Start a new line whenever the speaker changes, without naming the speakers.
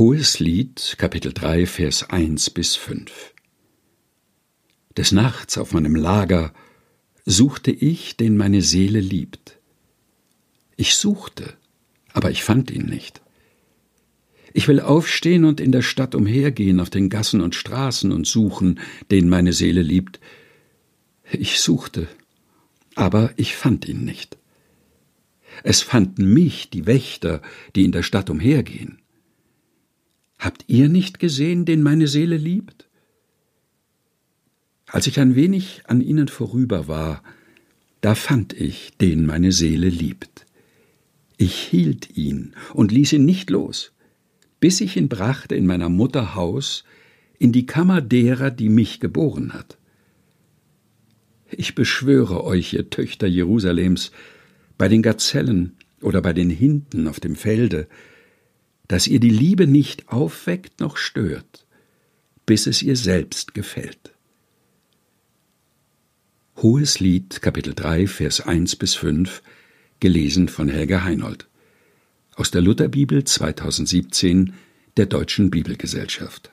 Hohes Lied, Kapitel 3, Vers 1 bis 5 Des Nachts auf meinem Lager suchte ich, den meine Seele liebt. Ich suchte, aber ich fand ihn nicht. Ich will aufstehen und in der Stadt umhergehen, auf den Gassen und Straßen und suchen, den meine Seele liebt. Ich suchte, aber ich fand ihn nicht. Es fanden mich die Wächter, die in der Stadt umhergehen. Habt ihr nicht gesehen, den meine Seele liebt? Als ich ein wenig an ihnen vorüber war, da fand ich, den meine Seele liebt. Ich hielt ihn und ließ ihn nicht los, bis ich ihn brachte in meiner Mutter Haus, in die Kammer derer, die mich geboren hat. Ich beschwöre euch, ihr Töchter Jerusalems, bei den Gazellen oder bei den Hinden auf dem Felde, dass ihr die Liebe nicht aufweckt noch stört, bis es ihr selbst gefällt. Hohes Lied, Kapitel 3, Vers 1 bis 5, gelesen von Helga Heinold. Aus der Lutherbibel 2017 der Deutschen Bibelgesellschaft.